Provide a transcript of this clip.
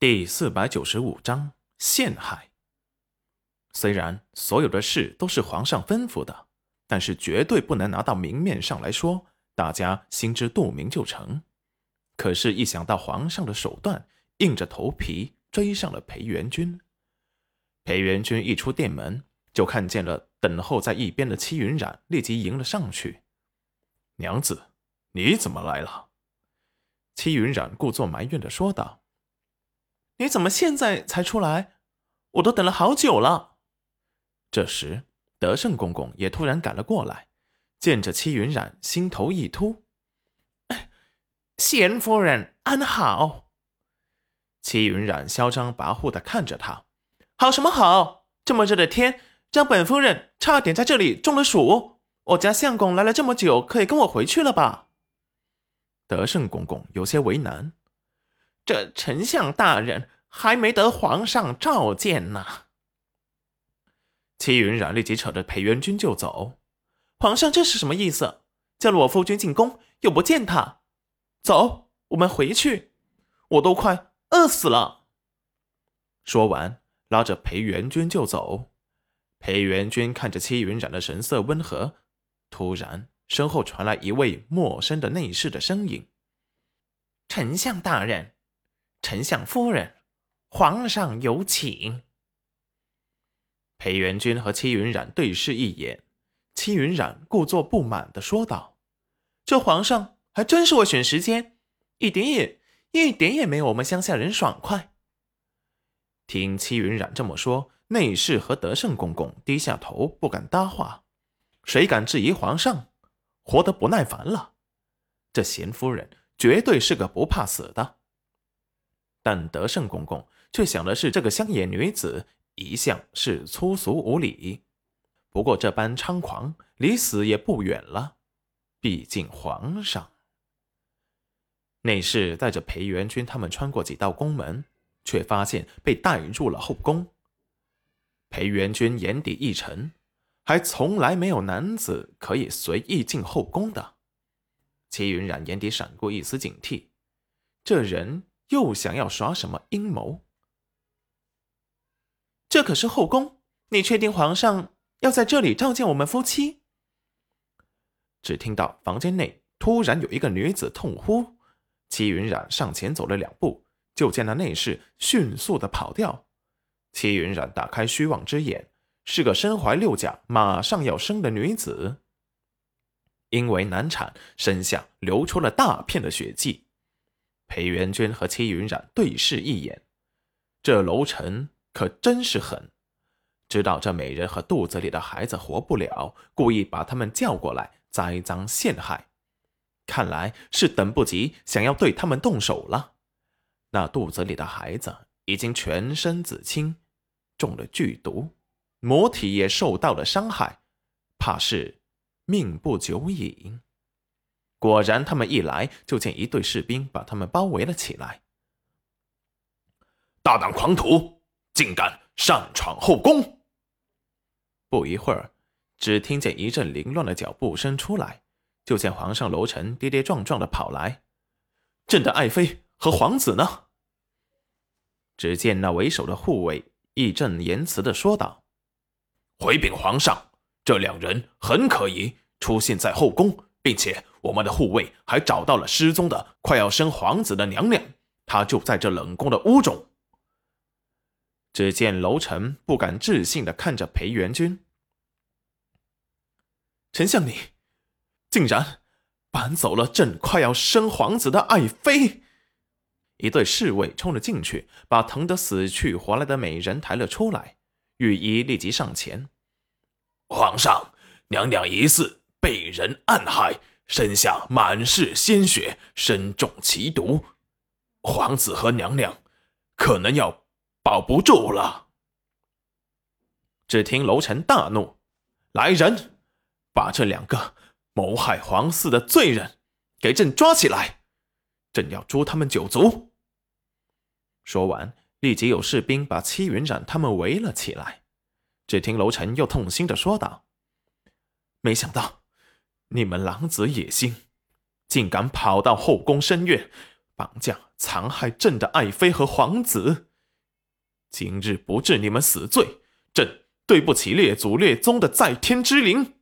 第四百九十五章陷害。虽然所有的事都是皇上吩咐的，但是绝对不能拿到明面上来说，大家心知肚明就成。可是，一想到皇上的手段，硬着头皮追上了裴元君。裴元君一出殿门，就看见了等候在一边的戚云染，立即迎了上去：“娘子，你怎么来了？”戚云染故作埋怨的说道。你怎么现在才出来？我都等了好久了。这时，德胜公公也突然赶了过来，见着戚云染，心头一突。贤夫人安好。戚云染嚣张跋扈的看着他，好什么好？这么热的天，让本夫人差点在这里中了暑。我家相公来了这么久，可以跟我回去了吧？德胜公公有些为难。这丞相大人还没得皇上召见呢。戚云染立即扯着裴元君就走。皇上这是什么意思？叫了我夫君进宫，又不见他。走，我们回去。我都快饿死了。说完，拉着裴元君就走。裴元君看着戚云染的神色温和，突然身后传来一位陌生的内侍的声音：“丞相大人。”丞相夫人，皇上有请。裴元君和戚云染对视一眼，戚云染故作不满的说道：“这皇上还真是会选时间，一点也一点也没有我们乡下人爽快。”听戚云染这么说，内侍和德胜公公低下头不敢搭话，谁敢质疑皇上？活得不耐烦了。这贤夫人绝对是个不怕死的。但德胜公公却想的是，这个乡野女子一向是粗俗无礼，不过这般猖狂，离死也不远了。毕竟皇上。内侍带着裴元君他们穿过几道宫门，却发现被带入了后宫。裴元君眼底一沉，还从来没有男子可以随意进后宫的。齐云染眼底闪过一丝警惕，这人。又想要耍什么阴谋？这可是后宫，你确定皇上要在这里召见我们夫妻？只听到房间内突然有一个女子痛呼，齐云染上前走了两步，就见那内侍迅速的跑掉。齐云染打开虚妄之眼，是个身怀六甲、马上要生的女子，因为难产，身下流出了大片的血迹。裴元君和戚云染对视一眼，这楼臣可真是狠，知道这美人和肚子里的孩子活不了，故意把他们叫过来栽赃陷害，看来是等不及，想要对他们动手了。那肚子里的孩子已经全身紫青，中了剧毒，魔体也受到了伤害，怕是命不久矣。果然，他们一来就见一队士兵把他们包围了起来。大胆狂徒，竟敢擅闯后宫！不一会儿，只听见一阵凌乱的脚步声出来，就见皇上楼臣跌跌撞撞的跑来。朕的爱妃和皇子呢？只见那为首的护卫义正言辞的说道：“回禀皇上，这两人很可疑，出现在后宫。”并且我们的护卫还找到了失踪的快要生皇子的娘娘，她就在这冷宫的屋中。只见楼臣不敢置信的看着裴元君，丞相你竟然搬走了朕快要生皇子的爱妃！一队侍卫冲了进去，把疼得死去活来的美人抬了出来。御医立即上前，皇上，娘娘疑似。被人暗害，身下满是鲜血，身中奇毒，皇子和娘娘可能要保不住了。只听楼臣大怒：“来人，把这两个谋害皇嗣的罪人给朕抓起来，朕要诛他们九族！”说完，立即有士兵把戚云染他们围了起来。只听楼臣又痛心的说道：“没想到。”你们狼子野心，竟敢跑到后宫深院，绑架、残害朕的爱妃和皇子。今日不治你们死罪，朕对不起列祖列宗的在天之灵。